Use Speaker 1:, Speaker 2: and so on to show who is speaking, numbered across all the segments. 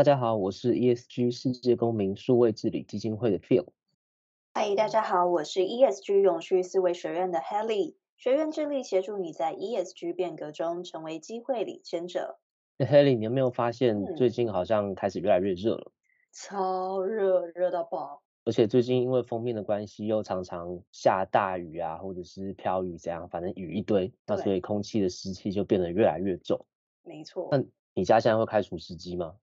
Speaker 1: 大家好，我是 ESG 世界公民数位治理基金会的 Phil。
Speaker 2: 嗨，大家好，我是 ESG 永续思维学院的 Helly。学院致力协助你在 ESG 变革中成为机会领先者。
Speaker 1: Helly，你有没有发现最近好像开始越来越热了？
Speaker 2: 嗯、超热，热到爆！
Speaker 1: 而且最近因为封面的关系，又常常下大雨啊，或者是飘雨这样，反正雨一堆，那所以空气的湿气就变得越来越重。
Speaker 2: 没错。
Speaker 1: 那你家现在会开除湿机吗？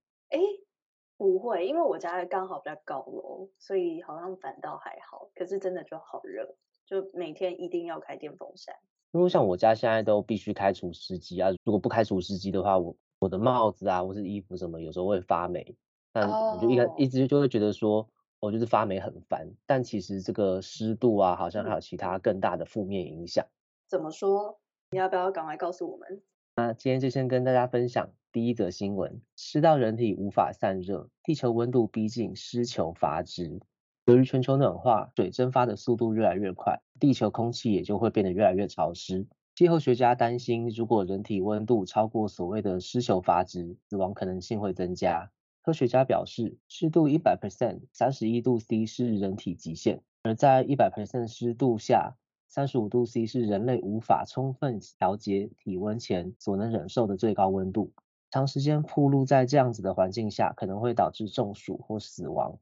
Speaker 2: 哎，不会，因为我家刚好比较高楼，所以好像反倒还好。可是真的就好热，就每天一定要开电风扇。
Speaker 1: 因为像我家现在都必须开除湿机啊，如果不开除湿机的话，我我的帽子啊或是衣服什么有时候会发霉。但我就一开一直就会觉得说，我就是发霉很烦。但其实这个湿度啊，好像还有其他更大的负面影响。
Speaker 2: 怎么说？你要不要赶快告诉我们？
Speaker 1: 那今天就先跟大家分享第一则新闻：湿到人体无法散热，地球温度逼近湿球阀值。由于全球暖化，水蒸发的速度越来越快，地球空气也就会变得越来越潮湿。气候学家担心，如果人体温度超过所谓的湿球阀值，死亡可能性会增加。科学家表示，湿度一百 percent，三十一度 C 是人体极限，而在一百 percent 湿度下，三十五度 C 是人类无法充分调节体温前所能忍受的最高温度。长时间暴露在这样子的环境下，可能会导致中暑或死亡。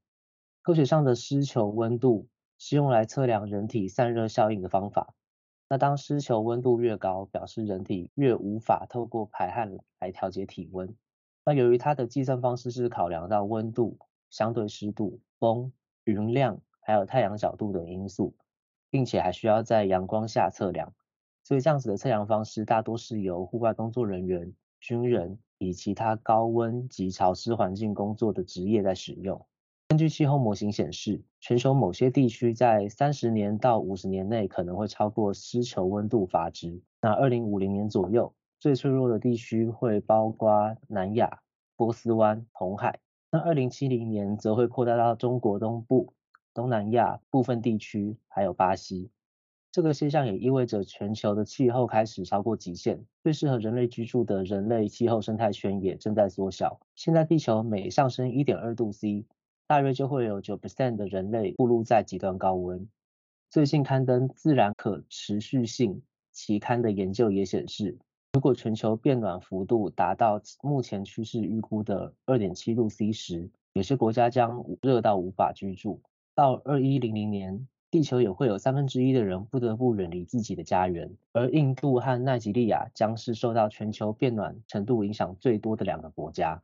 Speaker 1: 科学上的湿球温度是用来测量人体散热效应的方法。那当湿球温度越高，表示人体越无法透过排汗来调节体温。那由于它的计算方式是考量到温度、相对湿度、风、云量，还有太阳角度等因素。并且还需要在阳光下测量，所以这样子的测量方式大多是由户外工作人员、军人以其他高温及潮湿环境工作的职业在使用。根据气候模型显示，全球某些地区在三十年到五十年内可能会超过湿球温度阀值。那二零五零年左右，最脆弱的地区会包括南亚、波斯湾、红海。那二零七零年则会扩大到中国东部。东南亚部分地区还有巴西，这个现象也意味着全球的气候开始超过极限，最适合人类居住的人类气候生态圈也正在缩小。现在地球每上升一点二度 C，大约就会有九 percent 的人类暴露在极端高温。最近刊登《自然可持续性》期刊的研究也显示，如果全球变暖幅度达到目前趋势预估的二点七度 C 时，有些国家将热到无法居住。到二一零零年，地球也会有三分之一的人不得不远离自己的家园，而印度和奈及利亚将是受到全球变暖程度影响最多的两个国家。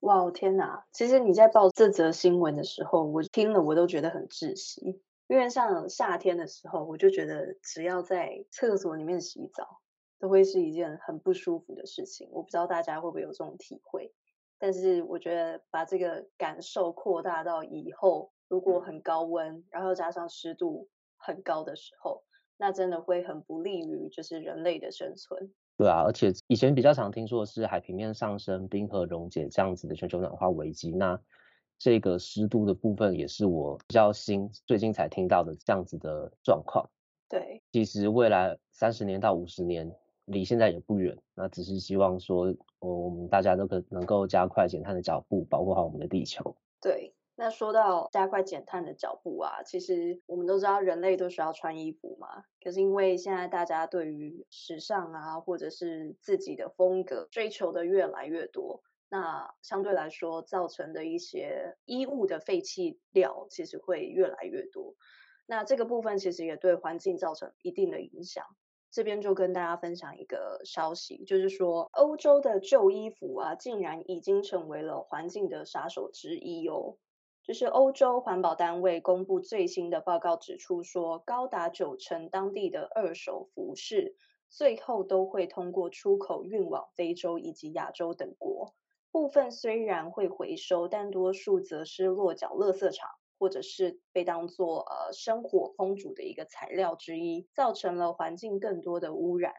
Speaker 2: 哇，天哪！其实你在报这则新闻的时候，我听了我都觉得很窒息，因为像夏天的时候，我就觉得只要在厕所里面洗澡，都会是一件很不舒服的事情。我不知道大家会不会有这种体会，但是我觉得把这个感受扩大到以后。如果很高温，然后加上湿度很高的时候，那真的会很不利于就是人类的生存。
Speaker 1: 对啊，而且以前比较常听说的是海平面上升、冰河溶解这样子的全球暖化危机。那这个湿度的部分也是我比较新最近才听到的这样子的状况。
Speaker 2: 对，
Speaker 1: 其实未来三十年到五十年离现在也不远，那只是希望说我们大家都可能够加快减碳的脚步，保护好我们的地球。
Speaker 2: 对。那说到加快减碳的脚步啊，其实我们都知道人类都需要穿衣服嘛。可是因为现在大家对于时尚啊，或者是自己的风格追求的越来越多，那相对来说造成的一些衣物的废弃料其实会越来越多。那这个部分其实也对环境造成一定的影响。这边就跟大家分享一个消息，就是说欧洲的旧衣服啊，竟然已经成为了环境的杀手之一哦。就是欧洲环保单位公布最新的报告指出说，高达九成当地的二手服饰最后都会通过出口运往非洲以及亚洲等国。部分虽然会回收，但多数则是落脚垃圾场，或者是被当作呃生火烹煮的一个材料之一，造成了环境更多的污染。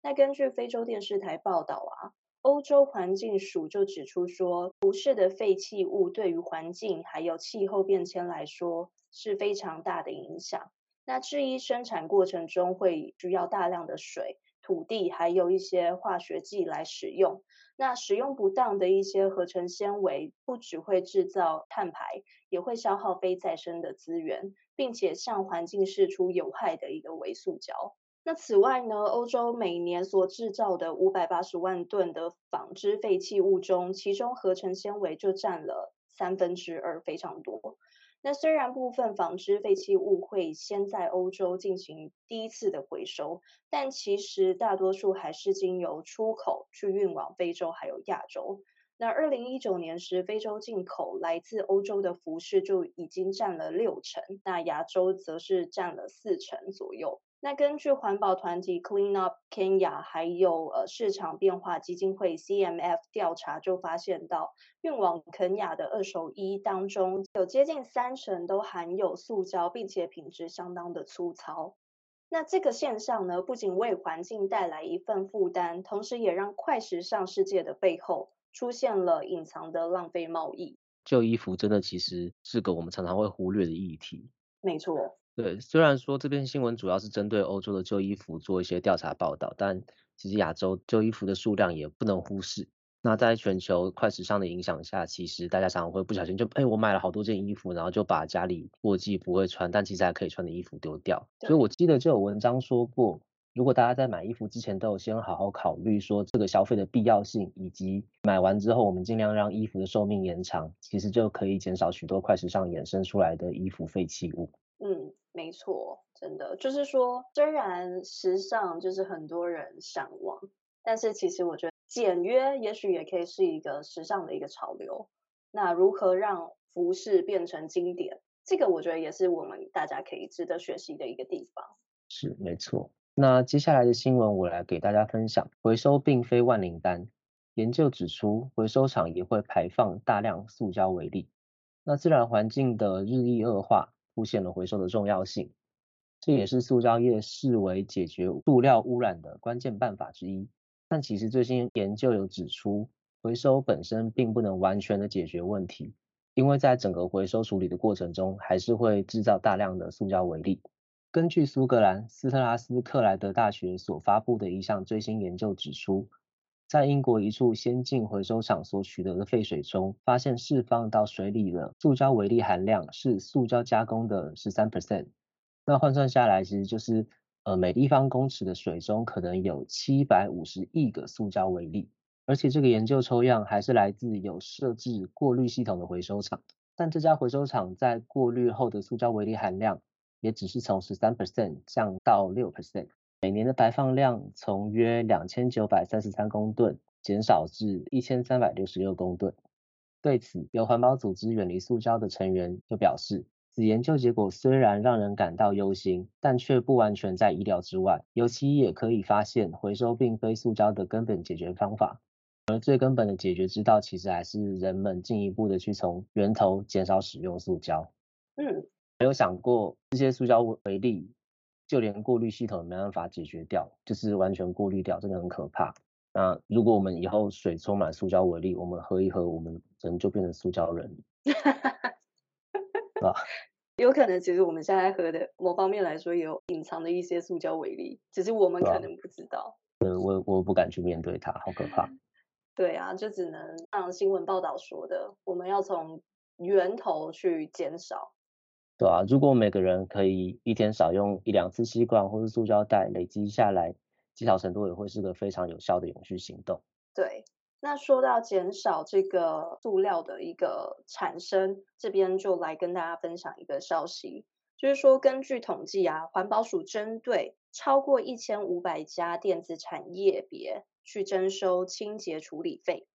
Speaker 2: 那根据非洲电视台报道啊，欧洲环境署就指出说，辐射的废弃物对于环境还有气候变迁来说是非常大的影响。那制衣生产过程中会需要大量的水。土地还有一些化学剂来使用，那使用不当的一些合成纤维，不只会制造碳排，也会消耗非再生的资源，并且向环境释出有害的一个微塑胶。那此外呢，欧洲每年所制造的五百八十万吨的纺织废弃物中，其中合成纤维就占了三分之二，非常多。那虽然部分纺织废弃物会先在欧洲进行第一次的回收，但其实大多数还是经由出口去运往非洲还有亚洲。那二零一九年时，非洲进口来自欧洲的服饰就已经占了六成，那亚洲则是占了四成左右。那根据环保团体 Clean Up Kenya 还有呃市场变化基金会 CMF 调查就发现到，运往肯亚的二手衣当中有接近三成都含有塑胶，并且品质相当的粗糙。那这个现象呢，不仅为环境带来一份负担，同时也让快时尚世界的背后出现了隐藏的浪费贸易。
Speaker 1: 旧衣服真的其实是个我们常常会忽略的议题。
Speaker 2: 没错。
Speaker 1: 对，虽然说这篇新闻主要是针对欧洲的旧衣服做一些调查报道，但其实亚洲旧衣服的数量也不能忽视。那在全球快时尚的影响下，其实大家常常会不小心就，哎，我买了好多件衣服，然后就把家里过季不会穿，但其实还可以穿的衣服丢掉。所以我记得就有文章说过，如果大家在买衣服之前都有先好好考虑说这个消费的必要性，以及买完之后我们尽量让衣服的寿命延长，其实就可以减少许多快时尚衍生出来的衣服废弃物。
Speaker 2: 嗯。没错，真的就是说，虽然时尚就是很多人向往，但是其实我觉得简约也许也可以是一个时尚的一个潮流。那如何让服饰变成经典，这个我觉得也是我们大家可以值得学习的一个地方。
Speaker 1: 是，没错。那接下来的新闻我来给大家分享，回收并非万灵丹。研究指出，回收厂也会排放大量塑胶微粒。那自然环境的日益恶化。凸显了回收的重要性，这也是塑胶业视为解决塑料污染的关键办法之一。但其实最新研究有指出，回收本身并不能完全的解决问题，因为在整个回收处理的过程中，还是会制造大量的塑胶微粒。根据苏格兰斯特拉斯克莱德大学所发布的一项最新研究指出，在英国一处先进回收厂所取得的废水中，发现释放到水里的塑胶微粒含量是塑胶加工的十三 percent。那换算下来，其实就是呃每立方公尺的水中可能有七百五十亿个塑胶微粒。而且这个研究抽样还是来自有设置过滤系统的回收厂，但这家回收厂在过滤后的塑胶微粒含量也只是从十三 percent 降到六 percent。每年的排放量从约两千九百三十三公吨减少至一千三百六十六公吨。对此，有环保组织远离塑胶的成员就表示，此研究结果虽然让人感到忧心，但却不完全在意料之外。尤其也可以发现，回收并非塑胶的根本解决方法，而最根本的解决之道，其实还是人们进一步的去从源头减少使用塑胶。
Speaker 2: 嗯，
Speaker 1: 没有想过这些塑胶微粒。就连过滤系统也没办法解决掉，就是完全过滤掉，真的很可怕。那如果我们以后水充满塑胶微粒，我们喝一喝，我们人就变成塑胶人，是吧？
Speaker 2: 有可能，其实我们现在喝的某方面来说，也有隐藏的一些塑胶微粒，只是我们可能不知道。
Speaker 1: 对，我我不敢去面对它，好可怕。
Speaker 2: 对啊，就只能像新闻报道说的，我们要从源头去减少。
Speaker 1: 对啊，如果每个人可以一天少用一两次吸管或是塑胶袋，累积下来，积少成多也会是个非常有效的永续行动。
Speaker 2: 对，那说到减少这个塑料的一个产生，这边就来跟大家分享一个消息，就是说根据统计啊，环保署针对超过一千五百家电子产业别去征收清洁处理费。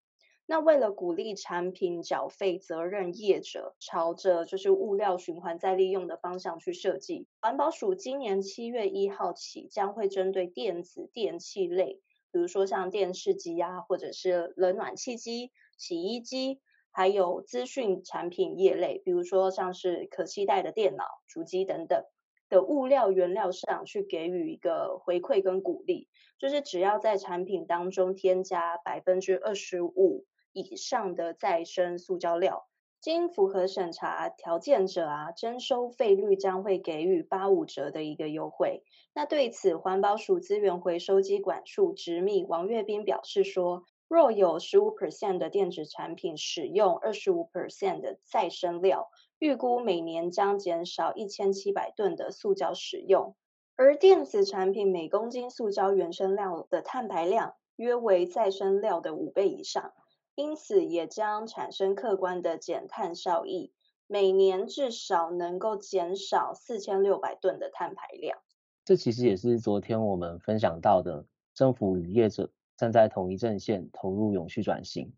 Speaker 2: 那为了鼓励产品缴费责任业者朝着就是物料循环再利用的方向去设计，环保署今年七月一号起将会针对电子电器类，比如说像电视机啊，或者是冷暖气机洗衣机，还有资讯产品业类，比如说像是可携带的电脑、主机等等的物料原料上去给予一个回馈跟鼓励，就是只要在产品当中添加百分之二十五以上的再生塑胶料，经符合审查条件者啊，征收费率将会给予八五折的一个优惠。那对此，环保署资源回收机管处执秘王月斌表示说，若有十五 percent 的电子产品使用二十五 percent 的再生料，预估每年将减少一千七百吨的塑胶使用。而电子产品每公斤塑胶原生料的碳排量约为再生料的五倍以上，因此也将产生客观的减碳效益，每年至少能够减少四千六百吨的碳排量。
Speaker 1: 这其实也是昨天我们分享到的，政府与业者。站在同一阵线，投入永续转型，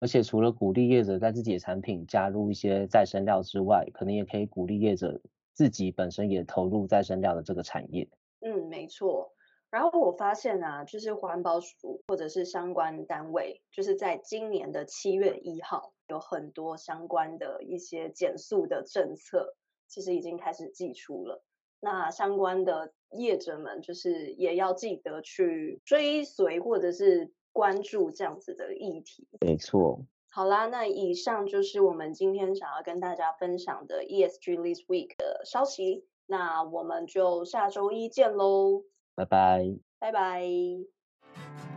Speaker 1: 而且除了鼓励业者在自己的产品加入一些再生料之外，可能也可以鼓励业者自己本身也投入再生料的这个产业。
Speaker 2: 嗯，没错。然后我发现啊，就是环保署或者是相关单位，就是在今年的七月一号，有很多相关的一些减速的政策，其实已经开始寄出了。那相关的业者们，就是也要记得去追随或者是关注这样子的议题。
Speaker 1: 没错。
Speaker 2: 好啦，那以上就是我们今天想要跟大家分享的 ESG This Week 的消息。那我们就下周一见喽。
Speaker 1: 拜拜。
Speaker 2: 拜拜。